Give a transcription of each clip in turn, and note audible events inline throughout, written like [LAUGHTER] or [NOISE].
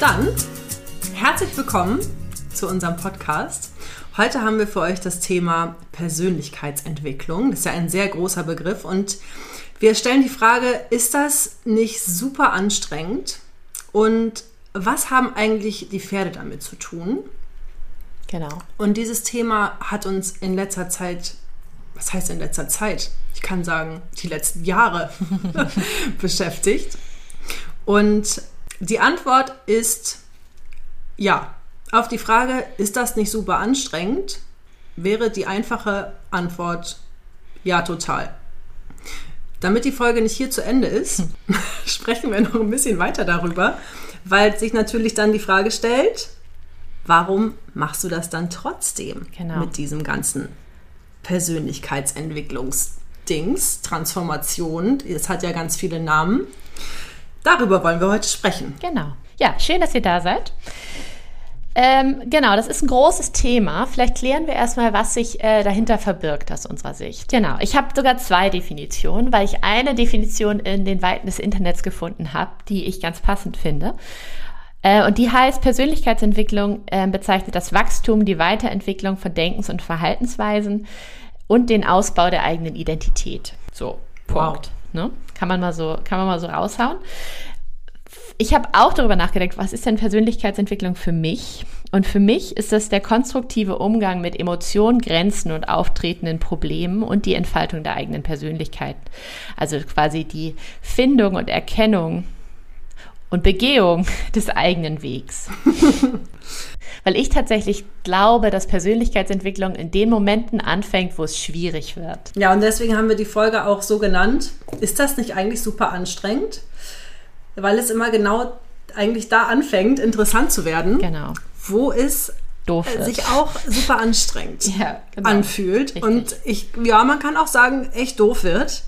Dann herzlich willkommen zu unserem Podcast. Heute haben wir für euch das Thema Persönlichkeitsentwicklung. Das ist ja ein sehr großer Begriff und wir stellen die Frage, ist das nicht super anstrengend? Und was haben eigentlich die Pferde damit zu tun? Genau. Und dieses Thema hat uns in letzter Zeit, was heißt in letzter Zeit? Ich kann sagen, die letzten Jahre [LAUGHS] beschäftigt. Und die Antwort ist ja. Auf die Frage, ist das nicht super anstrengend, wäre die einfache Antwort ja, total. Damit die Folge nicht hier zu Ende ist, [LAUGHS] sprechen wir noch ein bisschen weiter darüber, weil sich natürlich dann die Frage stellt, warum machst du das dann trotzdem Genau. mit diesem ganzen Persönlichkeitsentwicklungsdings, Transformation, es hat ja ganz viele Namen. Darüber wollen wir heute sprechen. Genau. Ja, schön, dass ihr da seid. Ähm, genau, das ist ein großes Thema. Vielleicht klären wir erstmal, was sich äh, dahinter verbirgt aus unserer Sicht. Genau, ich habe sogar zwei Definitionen, weil ich eine Definition in den Weiten des Internets gefunden habe, die ich ganz passend finde. Äh, und die heißt, Persönlichkeitsentwicklung äh, bezeichnet das Wachstum, die Weiterentwicklung von Denkens- und Verhaltensweisen und den Ausbau der eigenen Identität. So, Punkt. Ne? Kann man mal so, kann man mal so raushauen. Ich habe auch darüber nachgedacht, was ist denn Persönlichkeitsentwicklung für mich? Und für mich ist das der konstruktive Umgang mit Emotionen, Grenzen und auftretenden Problemen und die Entfaltung der eigenen Persönlichkeit. Also quasi die Findung und Erkennung und Begehung [LAUGHS] des eigenen Wegs. [LAUGHS] Weil ich tatsächlich glaube, dass Persönlichkeitsentwicklung in den Momenten anfängt, wo es schwierig wird. Ja, und deswegen haben wir die Folge auch so genannt. Ist das nicht eigentlich super anstrengend? Weil es immer genau eigentlich da anfängt, interessant zu werden, Genau. wo es Doof äh, wird. sich auch super anstrengend [LAUGHS] Ja, genau. anfühlt. Richtig. Und ich, ja, man kann auch sagen, echt doof wird.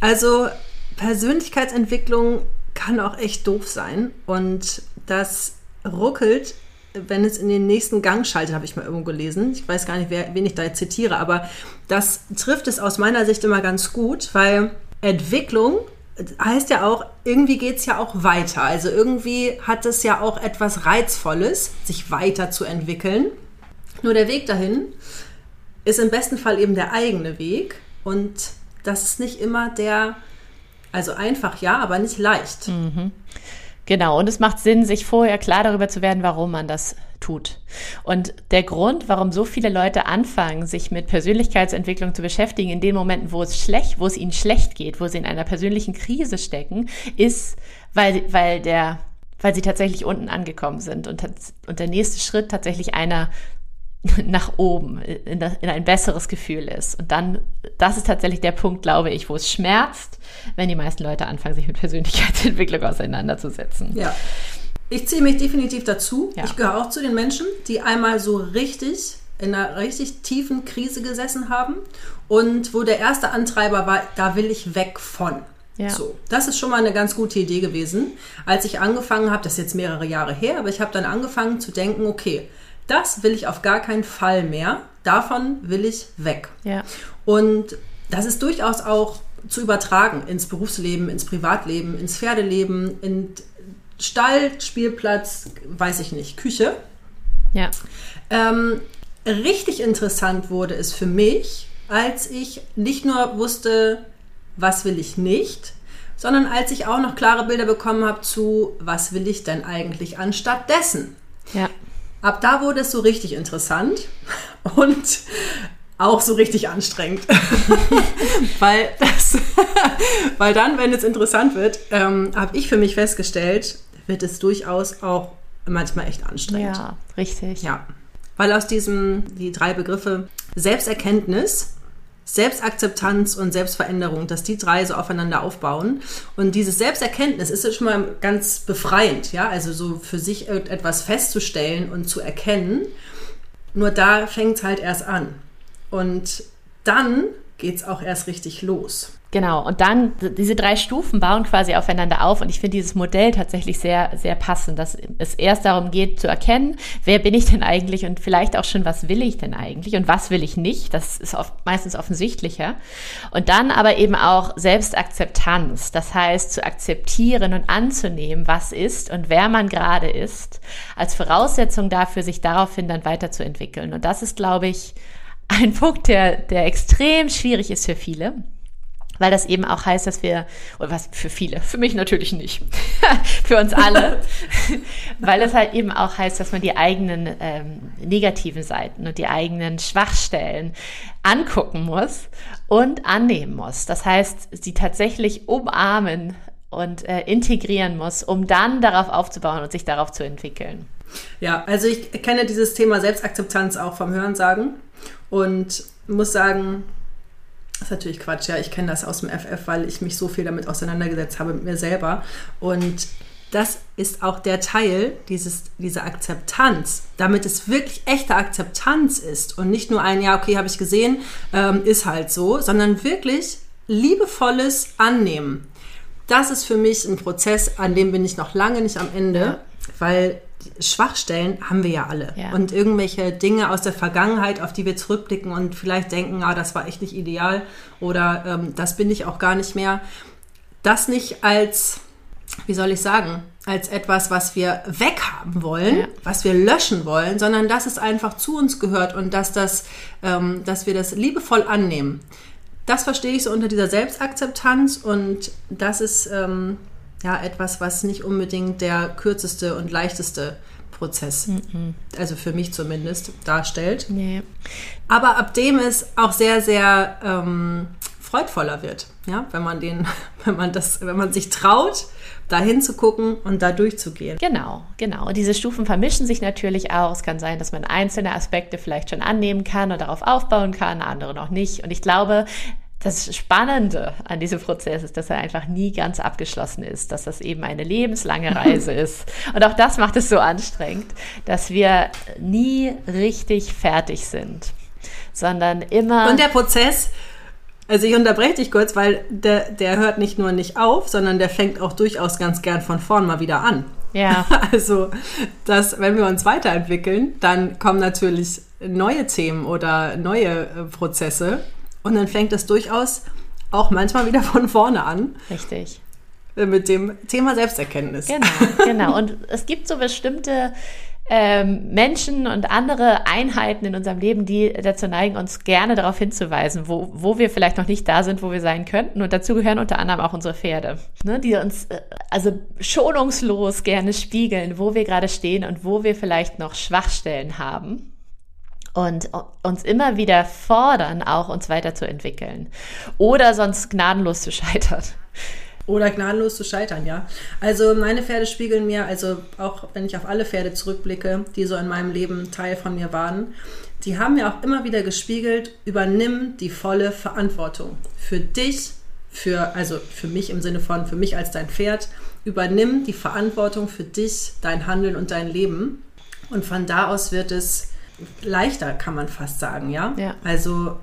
Also Persönlichkeitsentwicklung kann auch echt doof sein. Und das ruckelt, wenn es in den nächsten Gang schaltet, habe ich mal irgendwo gelesen. Ich weiß gar nicht, wer, wen ich da jetzt zitiere, aber das trifft es aus meiner Sicht immer ganz gut, weil Entwicklung heißt ja auch, irgendwie geht es ja auch weiter. Also irgendwie hat es ja auch etwas Reizvolles, sich weiterzuentwickeln. Nur der Weg dahin ist im besten Fall eben der eigene Weg. Und das ist nicht immer der, also einfach ja, aber nicht leicht. Genau, und es macht Sinn, sich vorher klar darüber zu werden, warum man das tut. Und der Grund, warum so viele Leute anfangen, sich mit Persönlichkeitsentwicklung zu beschäftigen, in den Momenten, wo es schlecht, wo es ihnen schlecht geht, wo sie in einer persönlichen Krise stecken, ist, weil, weil der, weil sie tatsächlich unten angekommen sind und, und der nächste Schritt tatsächlich einer nach oben, in, das, in ein besseres Gefühl ist. Und dann, das ist tatsächlich der Punkt, glaube ich, wo es schmerzt, wenn die meisten Leute anfangen, sich mit Persönlichkeitsentwicklung [LAUGHS] auseinanderzusetzen. Ja. Ich ziehe mich definitiv dazu. Ja. Ich gehöre auch zu den Menschen, die einmal so richtig in einer richtig tiefen Krise gesessen haben und wo der erste Antreiber war, da will ich weg von. Ja. So, das ist schon mal eine ganz gute Idee gewesen. Als ich angefangen habe, das ist jetzt mehrere Jahre her, aber ich habe dann angefangen zu denken, okay, das will ich auf gar keinen Fall mehr. Davon will ich weg. Ja. Und das ist durchaus auch zu übertragen ins Berufsleben, ins Privatleben, ins Pferdeleben, in Stall, Spielplatz, weiß ich nicht, Küche. Ja. Ähm, richtig interessant wurde es für mich, als ich nicht nur wusste, was will ich nicht, sondern als ich auch noch klare Bilder bekommen habe zu, was will ich denn eigentlich anstatt dessen. Ja. Ab da wurde es so richtig interessant und auch so richtig anstrengend. [LAUGHS] weil, das, [LAUGHS] weil dann, wenn es interessant wird, ähm, habe ich für mich festgestellt, wird es durchaus auch manchmal echt anstrengend. Ja, richtig. Ja. Weil aus diesem, die drei Begriffe Selbsterkenntnis, Selbstakzeptanz und Selbstveränderung, dass die drei so aufeinander aufbauen. Und dieses Selbsterkenntnis ist jetzt schon mal ganz befreiend, ja, also so für sich etwas festzustellen und zu erkennen. Nur da fängt es halt erst an. Und dann geht es auch erst richtig los. Genau, und dann diese drei Stufen bauen quasi aufeinander auf und ich finde dieses Modell tatsächlich sehr, sehr passend, dass es erst darum geht zu erkennen, wer bin ich denn eigentlich und vielleicht auch schon, was will ich denn eigentlich und was will ich nicht, das ist oft, meistens offensichtlicher. Und dann aber eben auch Selbstakzeptanz, das heißt zu akzeptieren und anzunehmen, was ist und wer man gerade ist, als Voraussetzung dafür, sich daraufhin dann weiterzuentwickeln. Und das ist, glaube ich, ein Punkt, der, der extrem schwierig ist für viele weil das eben auch heißt, dass wir, oder was für viele, für mich natürlich nicht, [LAUGHS] für uns alle, [LAUGHS] weil es halt eben auch heißt, dass man die eigenen ähm, negativen Seiten und die eigenen Schwachstellen angucken muss und annehmen muss. Das heißt, sie tatsächlich umarmen und äh, integrieren muss, um dann darauf aufzubauen und sich darauf zu entwickeln. Ja, also ich kenne dieses Thema Selbstakzeptanz auch vom Hörensagen und muss sagen, das ist natürlich Quatsch, ja. Ich kenne das aus dem FF, weil ich mich so viel damit auseinandergesetzt habe mit mir selber. Und das ist auch der Teil dieses, dieser Akzeptanz, damit es wirklich echte Akzeptanz ist und nicht nur ein, ja, okay, habe ich gesehen, ähm, ist halt so, sondern wirklich liebevolles Annehmen. Das ist für mich ein Prozess, an dem bin ich noch lange nicht am Ende, ja. weil Schwachstellen haben wir ja alle. Ja. Und irgendwelche Dinge aus der Vergangenheit, auf die wir zurückblicken und vielleicht denken, ah, das war echt nicht ideal oder ähm, das bin ich auch gar nicht mehr. Das nicht als, wie soll ich sagen, als etwas, was wir weghaben wollen, ja. was wir löschen wollen, sondern dass es einfach zu uns gehört und dass, das, ähm, dass wir das liebevoll annehmen. Das verstehe ich so unter dieser Selbstakzeptanz und das ist ähm, ja etwas, was nicht unbedingt der kürzeste und leichteste Prozess, mhm. also für mich zumindest, darstellt. Nee. Aber ab dem es auch sehr, sehr ähm, freudvoller wird, ja, wenn man den, [LAUGHS] wenn man das, wenn man sich traut, da hinzugucken und da durchzugehen. Genau, genau. Und diese Stufen vermischen sich natürlich auch. Es kann sein, dass man einzelne Aspekte vielleicht schon annehmen kann und darauf aufbauen kann, andere noch nicht. Und ich glaube, das Spannende an diesem Prozess ist, dass er einfach nie ganz abgeschlossen ist, dass das eben eine lebenslange [LAUGHS] Reise ist. Und auch das macht es so anstrengend, dass wir nie richtig fertig sind, sondern immer. Und der Prozess, also ich unterbreche dich kurz, weil der, der hört nicht nur nicht auf, sondern der fängt auch durchaus ganz gern von vorn mal wieder an. Ja. [LAUGHS] Also, dass, wenn wir uns weiterentwickeln, dann kommen natürlich neue Themen oder neue äh, Prozesse. Und dann fängt es durchaus auch manchmal wieder von vorne an. Richtig. Äh, mit dem Thema Selbsterkenntnis. Genau, genau. Und es gibt so bestimmte ähm, Menschen und andere Einheiten in unserem Leben, die dazu neigen, uns gerne darauf hinzuweisen, wo, wo wir vielleicht noch nicht da sind, wo wir sein könnten. Und dazu gehören unter anderem auch unsere Pferde, ne, die uns äh, also schonungslos gerne spiegeln, wo wir gerade stehen und wo wir vielleicht noch Schwachstellen haben und uns immer wieder fordern, auch uns weiterzuentwickeln. Oder sonst gnadenlos zu scheitern. Oder gnadenlos zu scheitern, ja. Also meine Pferde spiegeln mir, also auch wenn ich auf alle Pferde zurückblicke, die so in meinem Leben Teil von mir waren, die haben mir auch immer wieder gespiegelt, übernimm die volle Verantwortung für dich, für, also für mich im Sinne von für mich als dein Pferd, übernimm die Verantwortung für dich, dein Handeln und dein Leben. Und von da aus wird es leichter, kann man fast sagen, ja. ja. Also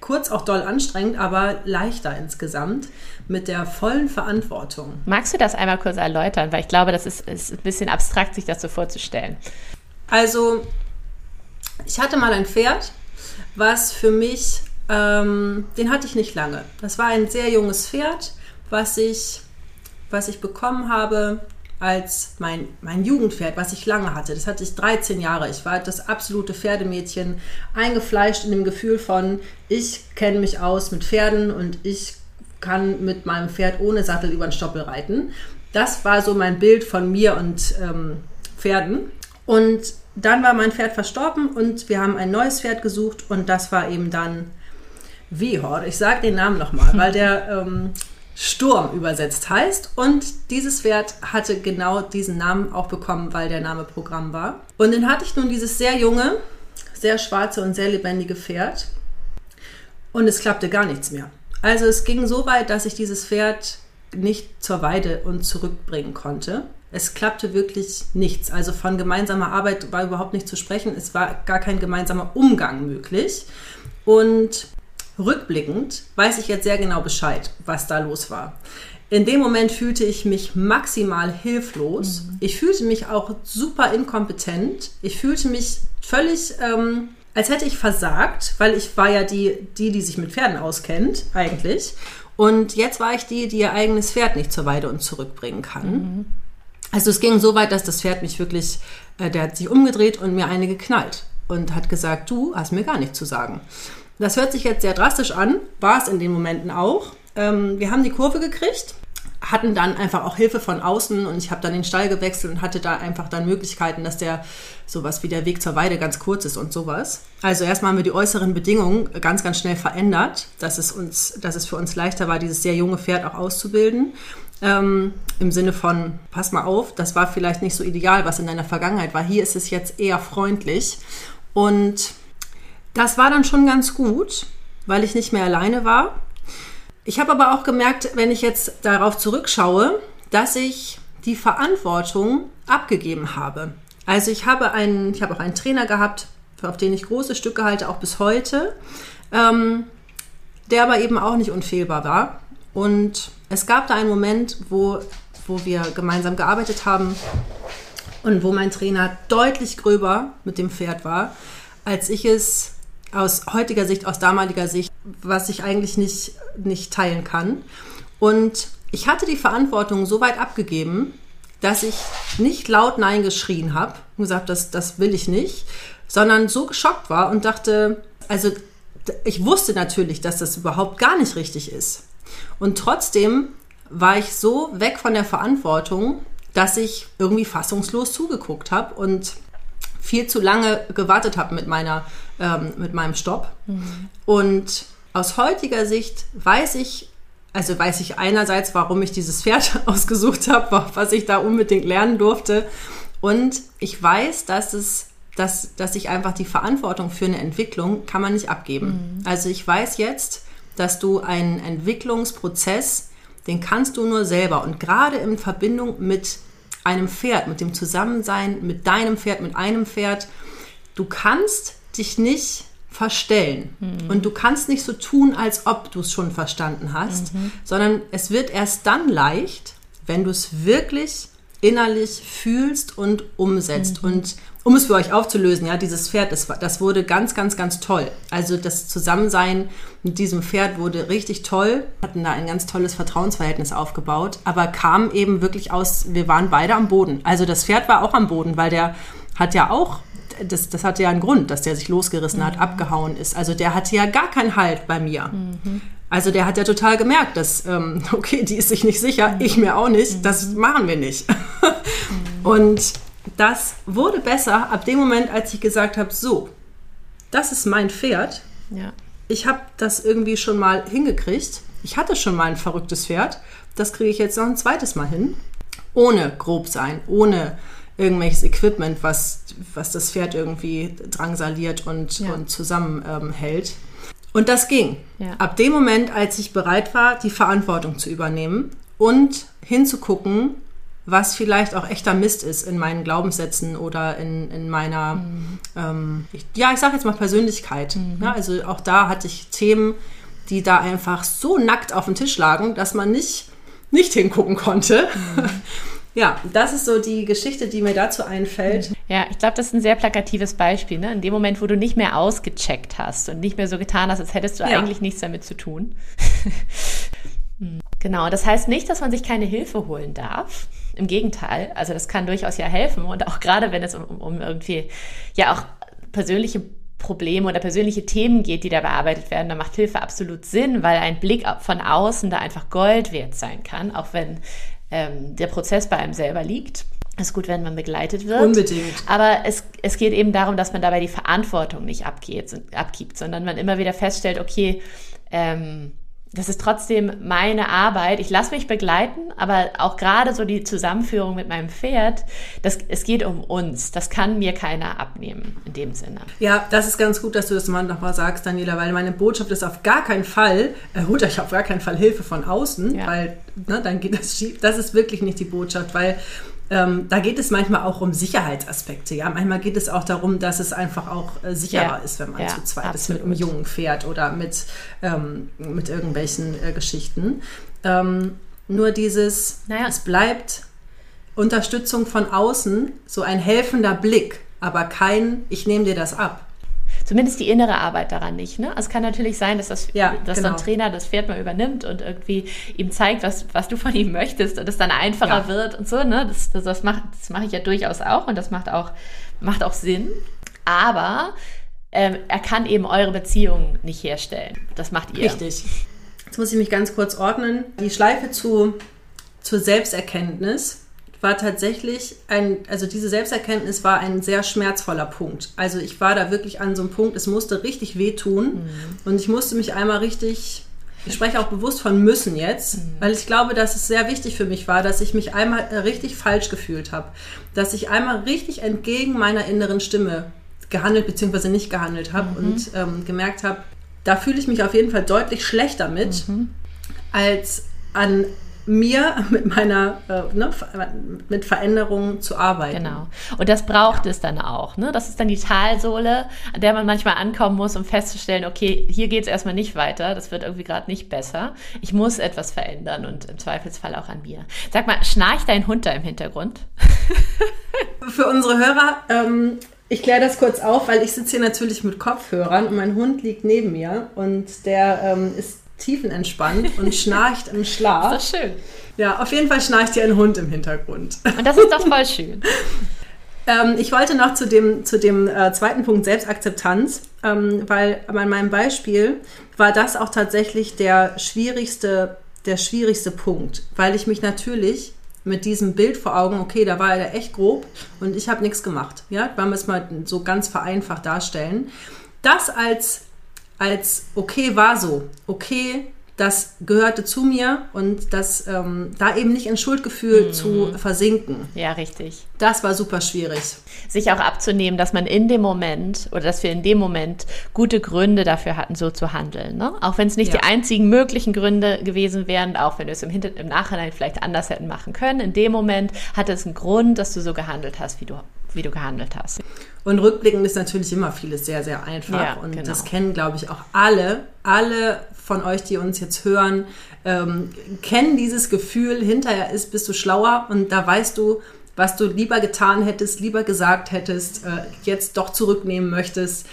kurz auch doll anstrengend, aber leichter insgesamt mit der vollen Verantwortung. Magst du das einmal kurz erläutern? Weil ich glaube, das ist, ist ein bisschen abstrakt, sich das so vorzustellen. Also, ich hatte mal ein Pferd, was für mich, ähm, den hatte ich nicht lange. Das war ein sehr junges Pferd, was ich, was ich bekommen habe als mein, mein Jugendpferd, was ich lange hatte. Das hatte ich 13 Jahre. Ich war das absolute Pferdemädchen, eingefleischt in dem Gefühl von, ich kenne mich aus mit Pferden und ich kann mit meinem Pferd ohne Sattel über den Stoppel reiten. Das war so mein Bild von mir und ähm, Pferden. Und dann war mein Pferd verstorben und wir haben ein neues Pferd gesucht und das war eben dann Vihor. Ich sage den Namen nochmal, weil der [LAUGHS] ähm, Sturm übersetzt heißt. Und dieses Pferd hatte genau diesen Namen auch bekommen, weil der Name Programm war. Und dann hatte ich nun dieses sehr junge, sehr schwarze und sehr lebendige Pferd. Und es klappte gar nichts mehr. Also es ging so weit, dass ich dieses Pferd nicht zur Weide und zurückbringen konnte. Es klappte wirklich nichts. Also von gemeinsamer Arbeit war überhaupt nicht zu sprechen. Es war gar kein gemeinsamer Umgang möglich. Und rückblickend weiß ich jetzt sehr genau Bescheid, was da los war. In dem Moment fühlte ich mich maximal hilflos. Mhm. Ich fühlte mich auch super inkompetent. Ich fühlte mich völlig ähm, als hätte ich versagt, weil ich war ja die, die, die sich mit Pferden auskennt, eigentlich. Und jetzt war ich die, die ihr eigenes Pferd nicht zur Weide und zurückbringen kann. Mhm. Also es ging so weit, dass das Pferd mich wirklich, äh, der hat sich umgedreht und mir eine geknallt und hat gesagt, du hast mir gar nichts zu sagen. Das hört sich jetzt sehr drastisch an, war es in den Momenten auch. Ähm, wir haben die Kurve gekriegt hatten dann einfach auch Hilfe von außen und ich habe dann den Stall gewechselt und hatte da einfach dann Möglichkeiten, dass der sowas wie der Weg zur Weide ganz kurz ist und sowas. Also erstmal haben wir die äußeren Bedingungen ganz, ganz schnell verändert, dass es uns, dass es für uns leichter war, dieses sehr junge Pferd auch auszubilden. Ähm, Im Sinne von, pass mal auf, das war vielleicht nicht so ideal, was in deiner Vergangenheit war. Hier ist es jetzt eher freundlich. Und das war dann schon ganz gut, weil ich nicht mehr alleine war ich habe aber auch gemerkt, wenn ich jetzt darauf zurückschaue, dass ich die Verantwortung abgegeben habe. Also ich habe einen, ich habe auch einen Trainer gehabt, auf den ich große Stücke halte, auch bis heute, ähm, der aber eben auch nicht unfehlbar war. Und es gab da einen Moment, wo, wo wir gemeinsam gearbeitet haben und wo mein Trainer deutlich gröber mit dem Pferd war, als ich es aus heutiger Sicht, aus damaliger Sicht, was ich eigentlich nicht, nicht teilen kann. Und ich hatte die Verantwortung so weit abgegeben, dass ich nicht laut Nein geschrien habe und gesagt, das, das will ich nicht, sondern so geschockt war und dachte, also ich wusste natürlich, dass das überhaupt gar nicht richtig ist. Und trotzdem war ich so weg von der Verantwortung, dass ich irgendwie fassungslos zugeguckt habe und viel zu lange gewartet habe mit meiner ähm, mit meinem Stopp. Mhm. Und aus heutiger Sicht weiß ich, also weiß ich einerseits, warum ich dieses Pferd [LAUGHS] ausgesucht habe, was ich da unbedingt lernen durfte. Und ich weiß, dass es dass, dass ich einfach die Verantwortung für eine Entwicklung kann man nicht abgeben. Mhm. Also ich weiß jetzt, dass du einen Entwicklungsprozess, den kannst du nur selber und gerade in Verbindung mit einem Pferd, mit dem Zusammensein, mit deinem Pferd, mit einem Pferd, du kannst dich nicht verstellen. Mhm. Und du kannst nicht so tun, als ob du es schon verstanden hast, mhm. sondern es wird erst dann leicht, wenn du es wirklich innerlich fühlst und umsetzt. Mhm. Und um es für euch aufzulösen, ja, dieses Pferd, das, das wurde ganz, ganz, ganz toll. Also das Zusammensein mit diesem Pferd wurde richtig toll, hatten da ein ganz tolles Vertrauensverhältnis aufgebaut, aber kam eben wirklich aus, wir waren beide am Boden. Also das Pferd war auch am Boden, weil der hat ja auch das, das hatte ja einen Grund, dass der sich losgerissen hat, mhm. abgehauen ist. Also der hatte ja gar keinen Halt bei mir. Mhm. Also der hat ja total gemerkt, dass, ähm, [LAUGHS] okay, die ist sich nicht sicher, mhm. ich mir auch nicht, das mhm. machen wir nicht. [LAUGHS] Und das wurde besser ab dem Moment, als ich gesagt habe, so, das ist mein Pferd. Ja. Ich habe das irgendwie schon mal hingekriegt. Ich hatte schon mal ein verrücktes Pferd. Das kriege ich jetzt noch ein zweites Mal hin. Ohne grob sein, ohne irgendwelches Equipment, was, was das Pferd irgendwie drangsaliert und, ja. und zusammenhält. Ähm, und das ging. Ja. Ab dem Moment, als ich bereit war, die Verantwortung zu übernehmen und hinzugucken, was vielleicht auch echter Mist ist in meinen Glaubenssätzen oder in, in meiner, mhm. ähm, ich, ja, ich sage jetzt mal Persönlichkeit. Mhm. Ja, also auch da hatte ich Themen, die da einfach so nackt auf dem Tisch lagen, dass man nicht, nicht hingucken konnte. Mhm. [LAUGHS] Ja, das ist so die Geschichte, die mir dazu einfällt. Ja, ich glaube, das ist ein sehr plakatives Beispiel. Ne? In dem Moment, wo du nicht mehr ausgecheckt hast und nicht mehr so getan hast, als hättest du ja. eigentlich nichts damit zu tun. [LAUGHS] Hm. genau, das heißt nicht, dass man sich keine Hilfe holen darf. Im Gegenteil, also das kann durchaus ja helfen und auch gerade wenn es um, um irgendwie ja auch persönliche Probleme oder persönliche Themen geht, die da bearbeitet werden, da macht Hilfe absolut Sinn, weil ein Blick von außen da einfach Gold wert sein kann, auch wenn ähm, der Prozess bei einem selber liegt. Es ist gut, wenn man begleitet wird. Unbedingt. Aber es, es geht eben darum, dass man dabei die Verantwortung nicht abgeht, abgibt, sondern man immer wieder feststellt, okay, ähm, das ist trotzdem meine Arbeit. Ich lasse mich begleiten, aber auch gerade so die Zusammenführung mit meinem Pferd, das, es geht um uns. Das kann mir keiner abnehmen in dem Sinne. Ja, das ist ganz gut, dass du das mal nochmal sagst, Daniela, weil meine Botschaft ist auf gar keinen Fall, äh, holt euch auf gar keinen Fall Hilfe von außen, ja. weil ne, dann geht das schief. Das ist wirklich nicht die Botschaft, weil ähm, da geht es manchmal auch um Sicherheitsaspekte. Ja, manchmal geht es auch darum, dass es einfach auch äh, sicherer ja. ist, wenn man ja, zu zweit absolut. ist mit einem jungen Pferd oder mit, ähm, mit irgendwelchen äh, Geschichten. Ähm, nur dieses, naja. es bleibt Unterstützung von außen, so ein helfender Blick, aber kein, ich nehme dir das ab zumindest die innere Arbeit daran nicht. Ne? Also es kann natürlich sein, dass, das, ja, dass genau. so ein Trainer das Pferd mal übernimmt und irgendwie ihm zeigt, was, was du von ihm möchtest und es dann einfacher ja. wird und so. Ne? Das, das, das mache das mach ich ja durchaus auch und das macht auch, macht auch Sinn. Aber ähm, er kann eben eure Beziehung nicht herstellen. Das macht ihr. Richtig. Jetzt muss ich mich ganz kurz ordnen. Die Schleife zu, zur Selbsterkenntnis war tatsächlich ein, also diese Selbsterkenntnis war ein sehr schmerzvoller Punkt. Also ich war da wirklich an so einem Punkt, es musste richtig wehtun mhm. und ich musste mich einmal richtig, ich spreche auch bewusst von müssen jetzt, mhm. weil ich glaube, dass es sehr wichtig für mich war, dass ich mich einmal richtig falsch gefühlt habe, dass ich einmal richtig entgegen meiner inneren Stimme gehandelt bzw. nicht gehandelt habe mhm. und ähm, gemerkt habe, da fühle ich mich auf jeden Fall deutlich schlechter mit, mhm. als an mir mit meiner äh, ne, mit Veränderungen zu arbeiten. Genau. Und das braucht ja. es dann auch. Ne? Das ist dann die Talsohle, an der man manchmal ankommen muss, um festzustellen, okay, hier geht es erstmal nicht weiter, das wird irgendwie gerade nicht besser. Ich muss etwas verändern und im Zweifelsfall auch an mir. Sag mal, schnarcht dein Hund da im Hintergrund? [LAUGHS] Für unsere Hörer, ähm, ich kläre das kurz auf, weil ich sitze hier natürlich mit Kopfhörern und mein Hund liegt neben mir und der ähm, ist tiefenentspannt und schnarcht im Schlaf. Das ist schön. Ja, auf jeden Fall schnarcht hier ein Hund im Hintergrund. Und das ist doch voll schön. [LAUGHS] ähm, ich wollte noch zu dem, zu dem äh, zweiten Punkt Selbstakzeptanz, ähm, weil bei meinem Beispiel war das auch tatsächlich der schwierigste, der schwierigste Punkt, weil ich mich natürlich mit diesem Bild vor Augen, okay, da war er echt grob und ich habe nichts gemacht. Ja, wollen wir es mal so ganz vereinfacht darstellen. Das als als okay war so, okay, das gehörte zu mir und das ähm, da eben nicht in Schuldgefühl mhm. zu versinken. Ja, richtig. Das war super schwierig. Sich auch abzunehmen, dass man in dem Moment oder dass wir in dem Moment gute Gründe dafür hatten, so zu handeln. Ne? Auch wenn es nicht ja. die einzigen möglichen Gründe gewesen wären, auch wenn wir es im, Hinter im Nachhinein vielleicht anders hätten machen können. In dem Moment hatte es einen Grund, dass du so gehandelt hast, wie du wie du gehandelt hast. Und rückblickend ist natürlich immer vieles sehr, sehr einfach. Ja, und genau. das kennen, glaube ich, auch alle. Alle von euch, die uns jetzt hören, ähm, kennen dieses Gefühl, hinterher ist, bist du schlauer und da weißt du, was du lieber getan hättest, lieber gesagt hättest, äh, jetzt doch zurücknehmen möchtest.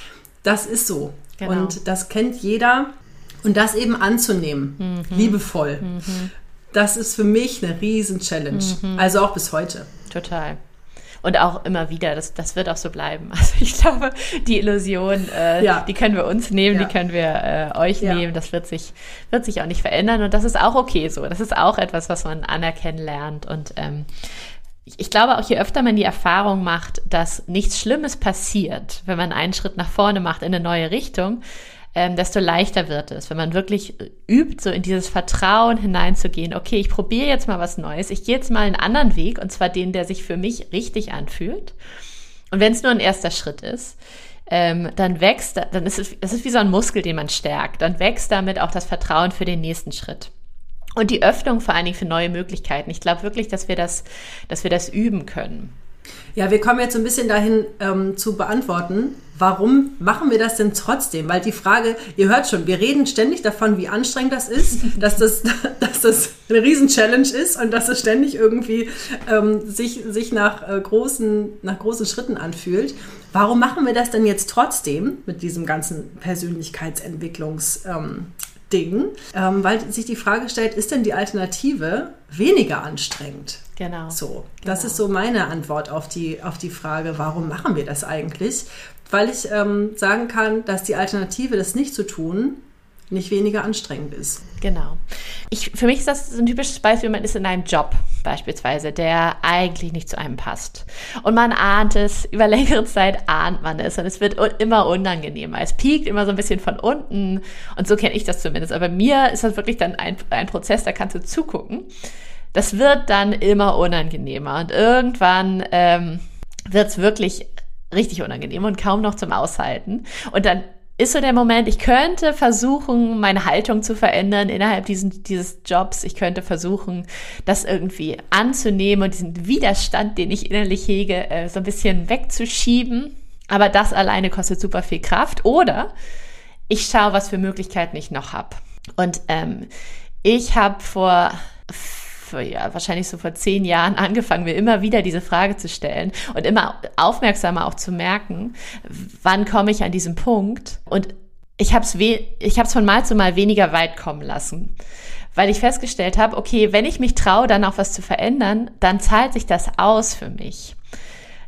Das ist so. Genau. Und das kennt jeder. Und das eben anzunehmen, mhm. liebevoll, mhm. das ist für mich eine riesen Challenge. Mhm. Also auch bis heute. Total und auch immer wieder. Das, das wird auch so bleiben. [LAUGHS] Also ich glaube, die Illusion, äh, ja. die können wir uns nehmen, ja. die können wir äh, euch ja. nehmen. Das wird sich, wird sich auch nicht verändern und das ist auch okay so. Das ist auch etwas, was man anerkennen lernt und ähm, ich glaube auch, je öfter man die Erfahrung macht, dass nichts Schlimmes passiert, wenn man einen Schritt nach vorne macht in eine neue Richtung, ähm, desto leichter wird es, wenn man wirklich übt, so in dieses Vertrauen hineinzugehen. Okay, ich probiere jetzt mal was Neues. Ich gehe jetzt mal einen anderen Weg, und zwar den, der sich für mich richtig anfühlt. Und wenn es nur ein erster Schritt ist, ähm, dann wächst, dann ist es, es ist wie so ein Muskel, den man stärkt. Dann wächst damit auch das Vertrauen für den nächsten Schritt. Und die Öffnung vor allen Dingen für neue Möglichkeiten. Ich glaube wirklich, dass wir das, dass wir das üben können. Ja, wir kommen jetzt so ein bisschen dahin ähm, zu beantworten, warum machen wir das denn trotzdem? Weil die Frage, ihr hört schon, wir reden ständig davon, wie anstrengend das ist, [LAUGHS] dass das, dass das eine Riesen-Challenge ist und dass es ständig irgendwie ähm, sich, sich nach, äh, großen, nach großen Schritten anfühlt. Warum machen wir das denn jetzt trotzdem mit diesem ganzen Persönlichkeitsentwicklungs- ähm, Ding, ähm, weil sich die Frage stellt, ist denn die Alternative weniger anstrengend? Genau. So, das genau. ist so meine Antwort auf die, auf die Frage, warum machen wir das eigentlich? Weil ich ähm, sagen kann, dass die Alternative, das nicht zu tun, nicht weniger anstrengend ist. Genau. Ich, für mich ist das so ein typisches Beispiel, man ist in einem Job beispielsweise, der eigentlich nicht zu einem passt. Und man ahnt es, über längere Zeit ahnt man es und es wird immer unangenehmer. Es piekt immer so ein bisschen von unten und so kenne ich das zumindest. Aber mir ist das wirklich dann ein, ein Prozess, da kannst du zugucken. Das wird dann immer unangenehmer und irgendwann ähm, wird es wirklich richtig unangenehm und kaum noch zum Aushalten. Und dann ist so der Moment, ich könnte versuchen, meine Haltung zu verändern innerhalb diesen, dieses Jobs. Ich könnte versuchen, das irgendwie anzunehmen und diesen Widerstand, den ich innerlich hege, äh, so ein bisschen wegzuschieben. Aber das alleine kostet super viel Kraft. Oder ich schaue, was für Möglichkeiten ich noch habe. Und ähm, ich habe vor vor, ja, wahrscheinlich so vor zehn Jahren angefangen, mir immer wieder diese Frage zu stellen und immer aufmerksamer auch zu merken, wann komme ich an diesen Punkt und ich habe es von Mal zu Mal weniger weit kommen lassen, weil ich festgestellt habe, okay, wenn ich mich traue, dann auch was zu verändern, dann zahlt sich das aus für mich.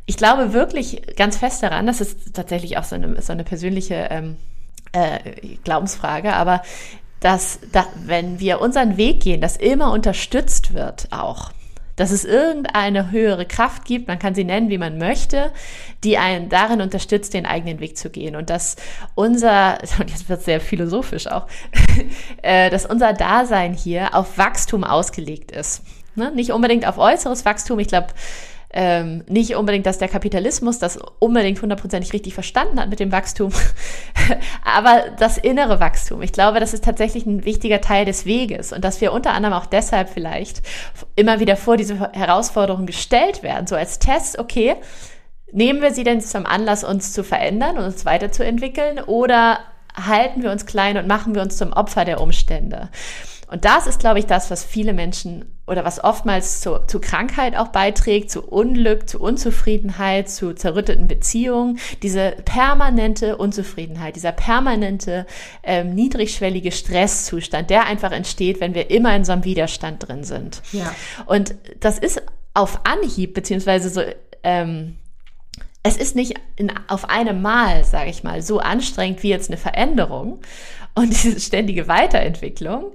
Ich glaube wirklich ganz fest daran, das ist tatsächlich auch so eine, so eine persönliche ähm, äh, Glaubensfrage, aber dass, dass wenn wir unseren Weg gehen, das immer unterstützt wird auch. Dass es irgendeine höhere Kraft gibt, man kann sie nennen, wie man möchte, die einen darin unterstützt, den eigenen Weg zu gehen. Und dass unser, [LAUGHS] und jetzt wird sehr philosophisch auch, [LAUGHS] äh, dass unser Dasein hier auf Wachstum ausgelegt ist. Ne? Nicht unbedingt auf äußeres Wachstum. Ich glaube, ähm, nicht unbedingt, dass der Kapitalismus das unbedingt hundertprozentig richtig verstanden hat mit dem Wachstum, [LAUGHS] aber das innere Wachstum. Ich glaube, das ist tatsächlich ein wichtiger Teil des Weges und dass wir unter anderem auch deshalb vielleicht immer wieder vor diese Herausforderung gestellt werden, so als Test, okay, nehmen wir sie denn zum Anlass, uns zu verändern und uns weiterzuentwickeln oder halten wir uns klein und machen wir uns zum Opfer der Umstände? Und das ist, glaube ich, das, was viele Menschen oder was oftmals zu, zu Krankheit auch beiträgt, zu Unglück, zu Unzufriedenheit, zu zerrütteten Beziehungen, diese permanente Unzufriedenheit, dieser permanente ähm, niedrigschwellige Stresszustand, der einfach entsteht, wenn wir immer in so einem Widerstand drin sind. Ja. Und das ist auf Anhieb, beziehungsweise so, ähm, es ist nicht in, auf einem Mal, sage ich mal, so anstrengend wie jetzt eine Veränderung und [LAUGHS] diese ständige Weiterentwicklung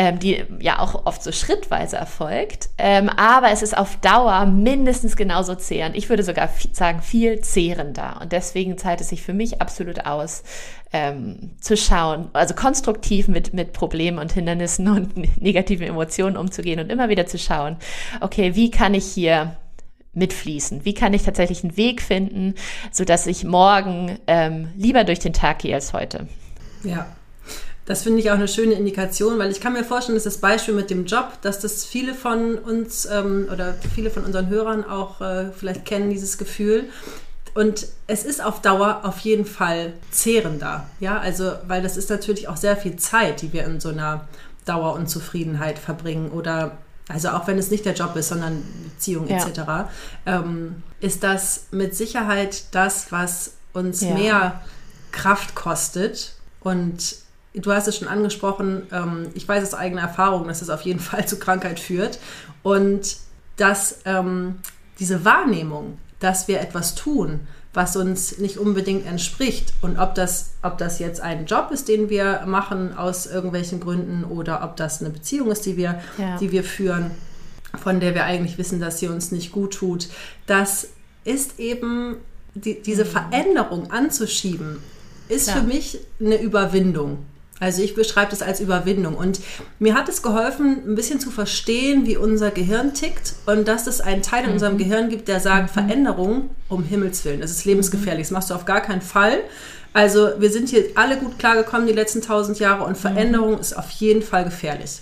ähm, die ja auch oft so schrittweise erfolgt. Ähm, aber es ist auf Dauer mindestens genauso zehrend. Ich würde sogar sagen, viel zehrender. Und deswegen zahlt es sich für mich absolut aus, ähm, zu schauen, also konstruktiv mit, mit Problemen und Hindernissen und [LAUGHS] negativen Emotionen umzugehen und immer wieder zu schauen, okay, wie kann ich hier mitfließen? Wie kann ich tatsächlich einen Weg finden, so dass ich morgen ähm, lieber durch den Tag gehe als heute? Ja, das finde ich auch eine schöne Indikation, weil ich kann mir vorstellen, dass das Beispiel mit dem Job, dass das viele von uns ähm, oder viele von unseren Hörern auch äh, vielleicht kennen, dieses Gefühl. Und es ist auf Dauer auf jeden Fall zehrender. Ja, also, weil das ist natürlich auch sehr viel Zeit, die wir in so einer Dauerunzufriedenheit verbringen oder also auch wenn es nicht der Job ist, sondern Beziehung ja. etc., ähm, ist das mit Sicherheit das, was uns ja. mehr Kraft kostet und du hast es schon angesprochen, ähm, ich weiß aus eigener Erfahrung, dass es auf jeden [LAUGHS] Fall zu Krankheit führt. Und dass ähm, diese Wahrnehmung, dass wir etwas tun, was uns nicht unbedingt entspricht und ob das, ob das jetzt ein Job ist, den wir machen aus irgendwelchen Gründen oder ob das eine Beziehung ist, die wir, ja. die wir führen, von der wir eigentlich wissen, dass sie uns nicht gut tut, das ist eben die, diese mhm. Veränderung anzuschieben, ist ja. für mich eine Überwindung. Also ich beschreibe das als Überwindung. Und mir hat es geholfen, ein bisschen zu verstehen, wie unser Gehirn tickt und dass es einen Teil in mhm. unserem Gehirn gibt, der sagt, mhm. Veränderung um Himmels Willen, das ist lebensgefährlich, das machst du auf gar keinen Fall. Also wir sind hier alle gut klargekommen die letzten tausend Jahre und Veränderung mhm. ist auf jeden Fall gefährlich.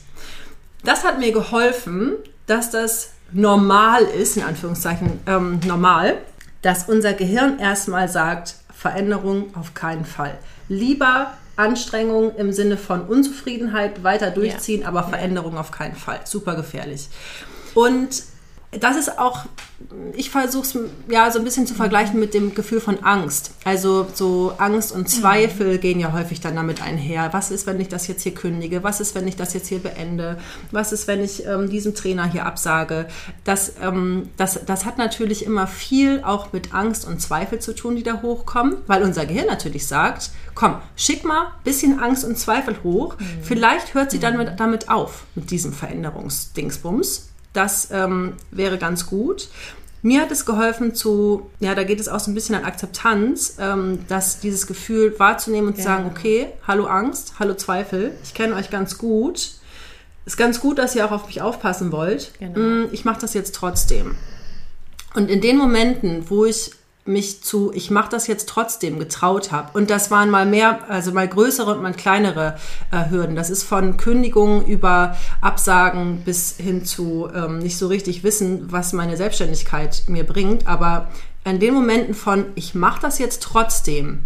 Das hat mir geholfen, dass das normal ist, in Anführungszeichen ähm, normal, dass unser Gehirn erstmal sagt, Veränderung auf keinen Fall. Lieber Anstrengung im Sinne von Unzufriedenheit weiter durchziehen, ja. aber Veränderung auf keinen Fall. Super gefährlich. Und das ist auch, ich versuche es ja so ein bisschen zu vergleichen mit dem Gefühl von Angst. Also so Angst und Zweifel mhm. gehen ja häufig dann damit einher. Was ist, wenn ich das jetzt hier kündige? Was ist, wenn ich das jetzt hier beende? Was ist, wenn ich ähm, diesem Trainer hier absage? Das, ähm, das, das hat natürlich immer viel auch mit Angst und Zweifel zu tun, die da hochkommen, weil unser Gehirn natürlich sagt, komm, schick mal ein bisschen Angst und Zweifel hoch. Mhm. Vielleicht hört sie dann mit, damit auf, mit diesem Veränderungsdingsbums. Das ähm, wäre ganz gut. Mir hat es geholfen zu, ja, da geht es auch so ein bisschen an Akzeptanz, ähm, dass dieses Gefühl wahrzunehmen und zu sagen, okay, hallo Angst, hallo Zweifel, ich kenne euch ganz gut. Ist ganz gut, dass ihr auch auf mich aufpassen wollt. Genau. Mm, ich mache das jetzt trotzdem. Und in den Momenten, wo ich mich zu, ich mache das jetzt trotzdem getraut habe. Und das waren mal mehr, also mal größere und mal kleinere äh, Hürden. Das ist von Kündigungen über Absagen bis hin zu ähm, nicht so richtig wissen, was meine Selbstständigkeit mir bringt. Aber in den Momenten von, ich mache das jetzt trotzdem.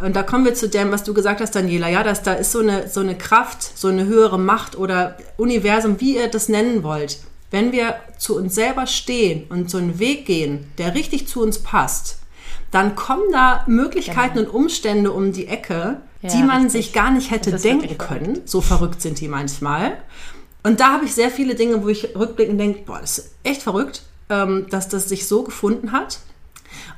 Und da kommen wir zu dem, was du gesagt hast, Daniela, ja, dass da ist so eine, so eine Kraft, so eine höhere Macht oder Universum, wie ihr das nennen wollt. Wenn wir zu uns selber stehen und so einen Weg gehen, der richtig zu uns passt, dann kommen da Möglichkeiten genau. und Umstände um die Ecke, ja, die man richtig. sich gar nicht hätte denken können. So verrückt sind die manchmal. Und da habe ich sehr viele Dinge, wo ich rückblickend denke, boah, das ist echt verrückt, ähm, dass das sich so gefunden hat.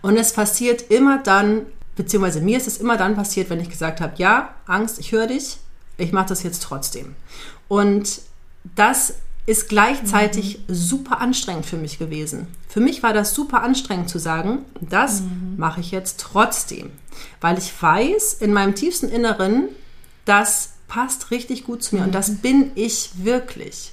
Und es passiert immer dann, beziehungsweise mir ist es immer dann passiert, wenn ich gesagt habe, ja, Angst, ich höre dich, ich mache das jetzt trotzdem. Und das ist gleichzeitig mhm. super anstrengend für mich gewesen. Für mich war das super anstrengend zu sagen, das mhm. mache ich jetzt trotzdem, weil ich weiß in meinem tiefsten Inneren, das passt richtig gut zu mir mhm. und das mhm. bin ich wirklich.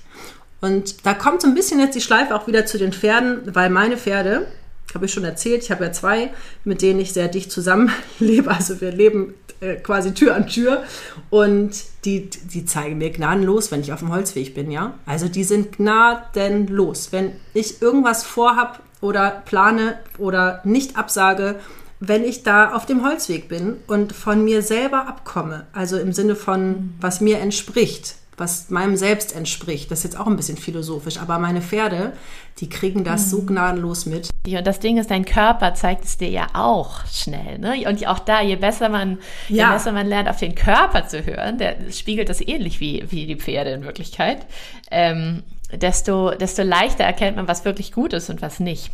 Und da kommt so ein bisschen jetzt die Schleife auch wieder zu den Pferden, weil meine Pferde, habe ich schon erzählt, ich habe ja zwei, mit denen ich sehr dicht zusammenlebe. [LAUGHS] Also wir leben äh, quasi Tür an Tür und die, die zeigen mir gnadenlos, wenn ich auf dem Holzweg bin, ja. Also die sind gnadenlos. Wenn ich irgendwas vorhab oder plane oder nicht absage, wenn ich da auf dem Holzweg bin und von mir selber abkomme, also im Sinne von, was mir entspricht, was meinem Selbst entspricht. Das ist jetzt auch ein bisschen philosophisch, aber meine Pferde, die kriegen das mhm. so gnadenlos mit. Und das Ding ist, dein Körper zeigt es dir ja auch schnell. Ne? Und auch da, je besser man, ja. je besser man lernt, auf den Körper zu hören, der spiegelt das ähnlich wie, wie die Pferde in Wirklichkeit. Ähm, desto, desto leichter erkennt man, was wirklich gut ist und was nicht.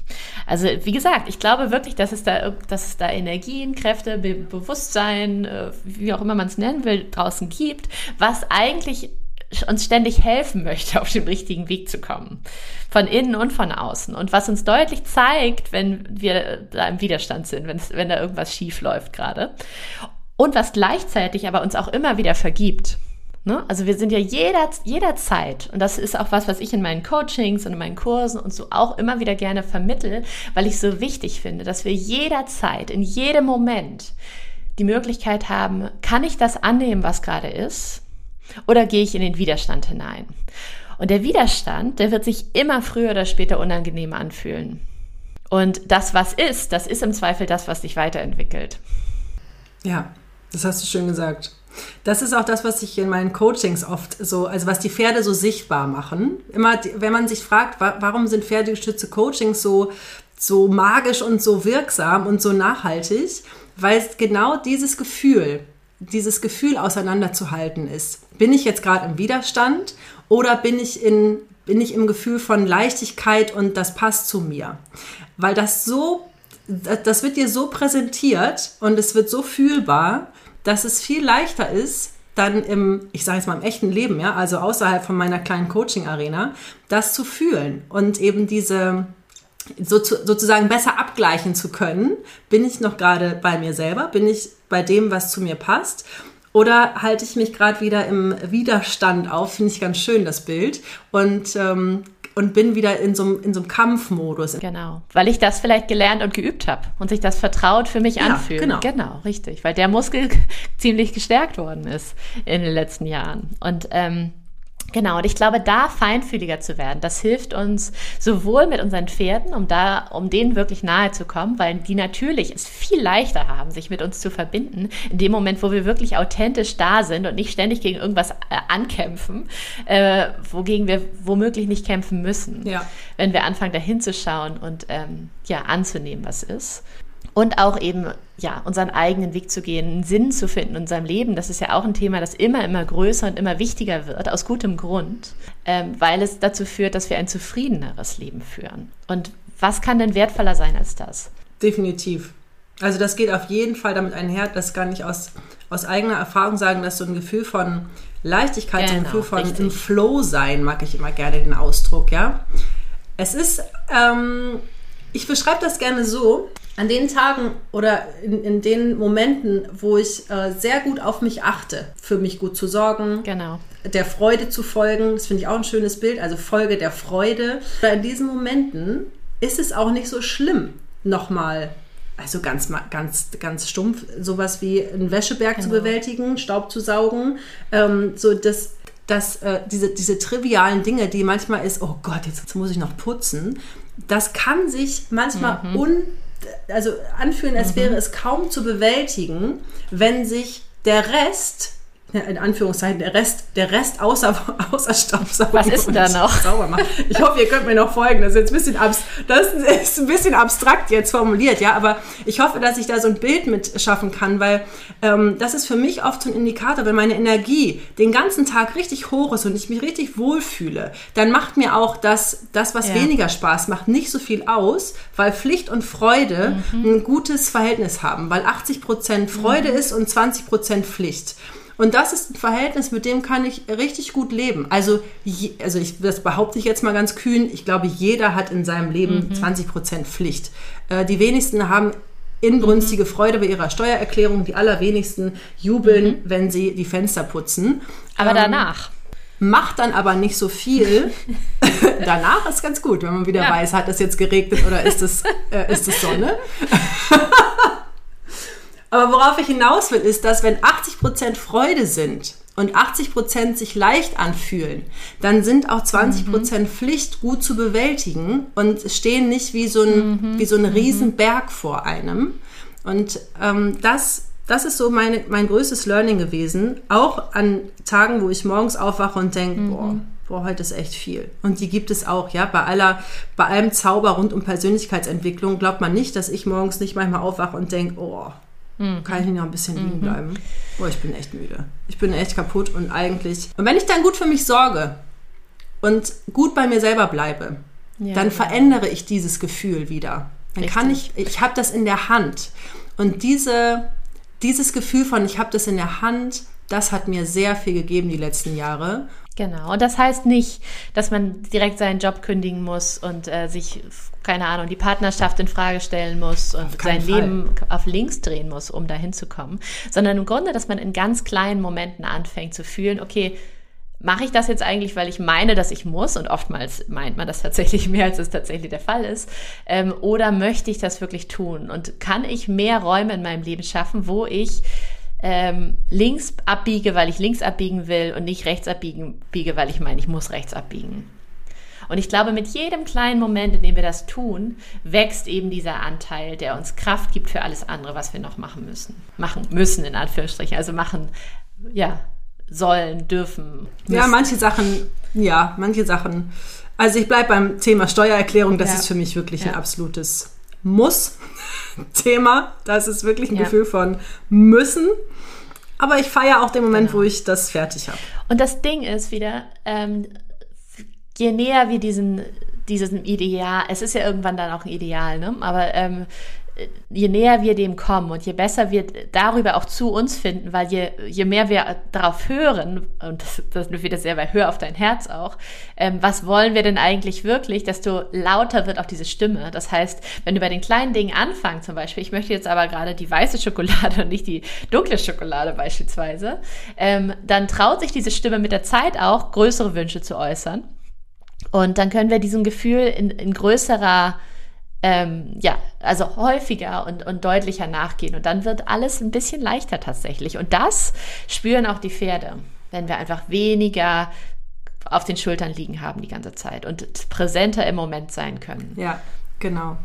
Also wie gesagt, ich glaube wirklich, dass es da, dass es da Energien, Kräfte, Be Bewusstsein, äh, wie auch immer man es nennen will, draußen gibt, was eigentlich uns ständig helfen möchte, [LAUGHS] auf den richtigen Weg zu kommen. Von innen und von außen. Und was uns deutlich zeigt, wenn wir da im Widerstand sind, wenn, da irgendwas schief läuft gerade. Und was gleichzeitig aber uns auch immer wieder vergibt. Ne? Also wir sind ja jeder, jederzeit, und das ist auch was, was ich in meinen Coachings und in meinen Kursen und so auch immer wieder gerne vermittel, weil ich so wichtig finde, dass wir jederzeit, in jedem Moment die Möglichkeit haben, kann ich das annehmen, was gerade ist? Oder gehe ich in den Widerstand hinein? Und der Widerstand, der wird sich immer früher oder später unangenehm anfühlen. Und das, was ist, das ist im Zweifel das, was sich weiterentwickelt. Ja, das hast du schön gesagt. Das ist auch das, was ich in meinen Coachings oft so, also was die Pferde so sichtbar machen. Immer, wenn man sich fragt, warum sind pferdegestützte Coachings so, so magisch und so wirksam und so nachhaltig, weil es genau dieses Gefühl, dieses Gefühl auseinanderzuhalten ist. Bin ich jetzt gerade im Widerstand oder bin ich, in, bin ich im Gefühl von Leichtigkeit und das passt zu mir? Weil das so, das wird dir so präsentiert und es wird so fühlbar, dass es viel leichter ist, dann im, ich sage jetzt mal im echten Leben, ja, also außerhalb von meiner kleinen Coaching-Arena, das zu fühlen und eben diese, so zu, sozusagen besser abgleichen zu können, bin ich noch gerade bei mir selber, bin ich bei dem, was zu mir passt. Oder halte ich mich gerade wieder im Widerstand auf, finde ich ganz schön das Bild. Und ähm, und bin wieder in so, in so einem Kampfmodus. Genau, weil ich das vielleicht gelernt und geübt habe und sich das vertraut für mich ja, anfühlt. Genau. genau, richtig, weil der Muskel [LAUGHS] ziemlich gestärkt worden ist in den letzten Jahren. Und ähm, Genau, und ich glaube, da feinfühliger zu werden, das hilft uns sowohl mit unseren Pferden, um da, um denen wirklich nahe zu kommen, weil die natürlich es viel leichter haben, sich mit uns zu verbinden, in dem Moment, wo wir wirklich authentisch da sind und nicht ständig gegen irgendwas äh, ankämpfen, äh, wogegen wir womöglich nicht kämpfen müssen, ja. wenn wir anfangen, dahin zu schauen und ähm, ja, anzunehmen, was ist und auch eben ja unseren eigenen Weg zu gehen, einen Sinn zu finden in unserem Leben. Das ist ja auch ein Thema, das immer immer größer und immer wichtiger wird aus gutem Grund, ähm, weil es dazu führt, dass wir ein zufriedeneres Leben führen. Und was kann denn wertvoller sein als das? Definitiv. Also das geht auf jeden Fall damit einher, das kann ich aus, aus eigener Erfahrung sagen, dass so ein Gefühl von Leichtigkeit, genau, so ein genau, Gefühl von richtig. im Flow sein, mag ich immer gerne den Ausdruck, ja. Es ist, ähm, ich beschreibe das gerne so, an den Tagen oder in, in den Momenten, wo ich äh, sehr gut auf mich achte, für mich gut zu sorgen, genau. der Freude zu folgen, das finde ich auch ein schönes Bild, also Folge der Freude. In diesen Momenten ist es auch nicht so schlimm, nochmal also ganz, ganz, ganz stumpf, sowas wie einen Wäscheberg genau. zu bewältigen, Staub zu saugen, ähm, so das, dass äh, diese, diese trivialen Dinge, die manchmal ist, oh Gott, jetzt, jetzt muss ich noch putzen, das kann sich manchmal mhm. un also anfühlen, als mhm. wäre es kaum zu bewältigen, wenn sich der Rest in Anführungszeichen, der Rest, der Rest außer, [LAUGHS] außer Staubsaugen. Was ist denn da noch? Sauber machen. Ich hoffe, ihr könnt mir noch folgen. Das ist jetzt ein bisschen, abs das ist ein bisschen abstrakt jetzt formuliert, ja, aber ich hoffe, dass ich da so ein Bild mit schaffen kann, weil ähm, das ist für mich oft so ein Indikator, wenn meine Energie den ganzen Tag richtig hoch ist und ich mich richtig wohlfühle, dann macht mir auch das, das was ja. weniger Spaß macht, nicht so viel aus, weil Pflicht und Freude mhm. ein gutes Verhältnis haben, weil 80 Prozent Freude mhm. ist und 20 Prozent Pflicht. Und das ist ein Verhältnis, mit dem kann ich richtig gut leben. Also, je, also ich, das behaupte ich jetzt mal ganz kühn. Ich glaube, jeder hat in seinem Leben mhm. 20 Prozent Pflicht. Äh, die wenigsten haben inbrünstige mhm. Freude bei ihrer Steuererklärung. Die allerwenigsten jubeln, mhm. wenn sie die Fenster putzen. Aber ähm, danach. Macht dann aber nicht so viel. [LAUGHS] [LAUGHS] danach ist ganz gut, wenn man wieder ja. weiß, hat es jetzt geregnet oder ist es, äh, ist es Sonne. [LAUGHS] Aber worauf ich hinaus will, ist, dass wenn 80% Freude sind und 80% sich leicht anfühlen, dann sind auch 20% mhm. Pflicht gut zu bewältigen und stehen nicht wie so ein, mhm. wie so ein mhm. Riesenberg vor einem. Und ähm, das, das ist so meine, mein größtes Learning gewesen. Auch an Tagen, wo ich morgens aufwache und denke, mhm. boah, boah, heute ist echt viel. Und die gibt es auch, ja. Bei aller, bei allem Zauber rund um Persönlichkeitsentwicklung glaubt man nicht, dass ich morgens nicht manchmal aufwache und denke, oh, Mhm. Kann ich nicht noch ein bisschen liegen mhm. bleiben? Boah, ich bin echt müde. Ich bin echt kaputt und eigentlich. Und wenn ich dann gut für mich sorge und gut bei mir selber bleibe, ja, dann verändere ich dieses Gefühl wieder. Dann Richtig. kann ich, ich habe das in der Hand. Und diese, dieses Gefühl von, ich habe das in der Hand, das hat mir sehr viel gegeben die letzten Jahre. Genau. Und das heißt nicht, dass man direkt seinen Job kündigen muss und äh, sich, keine Ahnung, die Partnerschaft in Frage stellen muss und sein Fall. Leben auf links drehen muss, um dahin zu kommen. Sondern im Grunde, dass man in ganz kleinen Momenten anfängt zu fühlen, okay, mache ich das jetzt eigentlich, weil ich meine, dass ich muss? Und oftmals meint man das tatsächlich [LAUGHS] mehr, als es tatsächlich der Fall ist. Ähm, oder möchte ich das wirklich tun? Und kann ich mehr Räume in meinem Leben schaffen, wo ich ähm, links abbiege, weil ich links abbiegen will und nicht rechts abbiegen biege, weil ich meine, ich muss rechts abbiegen. Und ich glaube, mit jedem kleinen Moment, in dem wir das tun, wächst eben dieser Anteil, der uns Kraft gibt für alles andere, was wir noch machen müssen. Machen müssen, in Anführungsstrichen. Also machen, ja, sollen, dürfen. Müssen. Ja, manche Sachen, ja, manche Sachen. Also ich bleibe beim Thema Steuererklärung, das ja. ist für mich wirklich ja. ein absolutes Muss-Thema. [LAUGHS] Das ist wirklich ein ja. Gefühl von müssen. Aber ich feiere auch den Moment, genau. wo ich das fertig habe. Und das Ding ist wieder, ähm, je näher wir diesen, diesem Ideal, es ist ja irgendwann dann auch ein Ideal, ne? aber ähm, je näher wir dem kommen und je besser wir darüber auch zu uns finden, weil je, je mehr wir darauf hören, und das, das wieder sehr bei Hör auf dein Herz auch, ähm, was wollen wir denn eigentlich wirklich, desto lauter wird auch diese Stimme. Das heißt, wenn du bei den kleinen Dingen anfängst, zum Beispiel, ich möchte jetzt aber gerade die weiße Schokolade und nicht die dunkle Schokolade beispielsweise, ähm, dann traut sich diese Stimme mit der Zeit auch, größere Wünsche zu äußern. Und dann können wir diesem Gefühl in, in größerer ähm, ja, also häufiger und, und deutlicher nachgehen. Und dann wird alles ein bisschen leichter tatsächlich. Und das spüren auch die Pferde, wenn wir einfach weniger auf den Schultern liegen haben die ganze Zeit und präsenter im Moment sein können. Ja, genau.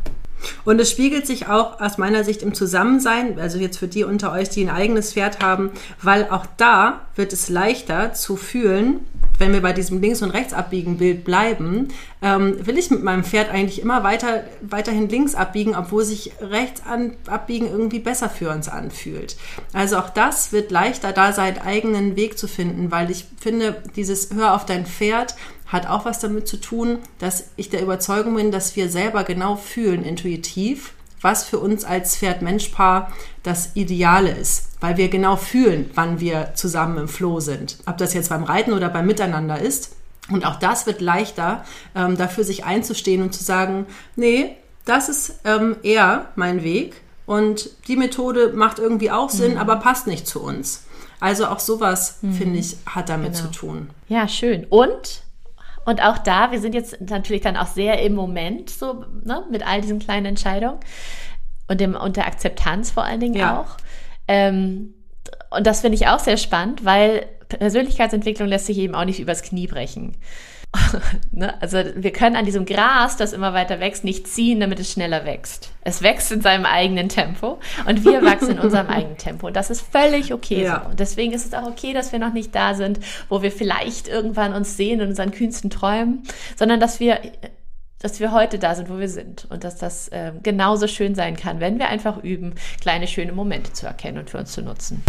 Und es spiegelt sich auch aus meiner Sicht im Zusammensein, also jetzt für die unter euch, die ein eigenes Pferd haben, weil auch da wird es leichter zu fühlen, wenn wir bei diesem Links- und Rechtsabbiegen-Bild bleiben, ähm, will ich mit meinem Pferd eigentlich immer weiter, weiterhin links abbiegen, obwohl sich rechts an, abbiegen irgendwie besser für uns anfühlt. Also auch das wird leichter, da seinen eigenen Weg zu finden, weil ich finde, dieses Hör auf dein Pferd hat auch was damit zu tun, dass ich der Überzeugung bin, dass wir selber genau fühlen, intuitiv, was für uns als Pferd-Mensch-Paar das Ideale ist, weil wir genau fühlen, wann wir zusammen im Floh sind. Ob das jetzt beim Reiten oder beim Miteinander ist. Und auch das wird leichter, ähm, dafür sich einzustehen und zu sagen, nee, das ist ähm, eher mein Weg und die Methode macht irgendwie auch Sinn, mhm. aber passt nicht zu uns. Also auch sowas, mhm. finde ich, hat damit genau. zu tun. Ja, schön. Und und auch da, wir sind jetzt natürlich dann auch sehr im Moment so ne, mit all diesen kleinen Entscheidungen und, dem, und der Akzeptanz vor allen Dingen ja. auch. Ähm, und das finde ich auch sehr spannend, weil Persönlichkeitsentwicklung lässt sich eben auch nicht übers Knie brechen. [LAUGHS] ne? Also wir können an diesem Gras, das immer weiter wächst, nicht ziehen, damit es schneller wächst. Es wächst in seinem eigenen Tempo und wir [LAUGHS] wachsen in unserem eigenen Tempo. Und das ist völlig okay ja. so. Und deswegen ist es auch okay, dass wir noch nicht da sind, wo wir vielleicht irgendwann uns sehen in unseren kühnsten Träumen, sondern dass wir dass wir heute da sind, wo wir sind und dass das äh, genauso schön sein kann, wenn wir einfach üben, kleine schöne Momente zu erkennen und für uns zu nutzen.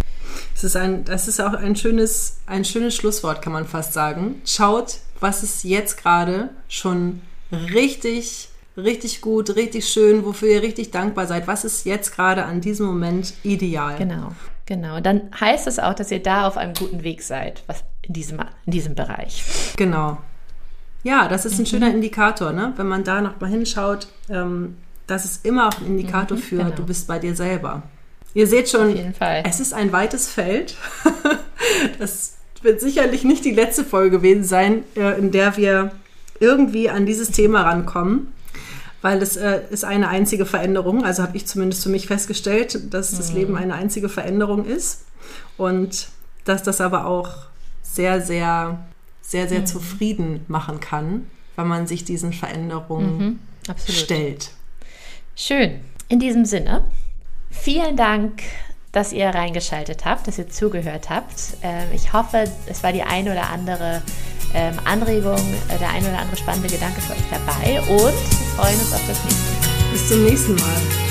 Es ist ein, das ist auch ein schönes, ein schönes Schlusswort, kann man fast sagen. Schaut, was ist jetzt gerade schon richtig, richtig gut, richtig schön, wofür ihr richtig dankbar seid. Was ist jetzt gerade an diesem Moment ideal? Genau, genau. Dann heißt es auch, dass ihr da auf einem guten Weg seid, was in diesem, in diesem Bereich. Genau. Ja, das ist ein mhm. schöner Indikator, ne? wenn man da noch mal hinschaut. Ähm, das ist immer auch ein Indikator mhm, für, genau. du bist bei dir selber. Ihr seht schon, es ist ein weites Feld. [LAUGHS] das wird sicherlich nicht die letzte Folge gewesen sein, äh, in der wir irgendwie an dieses Thema rankommen, weil es äh, ist eine einzige Veränderung. Also habe ich zumindest für mich festgestellt, dass das mhm. Leben eine einzige Veränderung ist und dass das aber auch sehr, sehr sehr, sehr mhm. zufrieden machen kann, wenn man sich diesen Veränderungen mhm, stellt. Schön. In diesem Sinne, vielen Dank, dass ihr reingeschaltet habt, dass ihr zugehört habt. Ähm, ich hoffe, es war die eine oder andere ähm, Anregung, äh, der eine oder andere spannende Gedanke für euch dabei und wir freuen uns auf das nächste Mal. Bis zum nächsten Mal.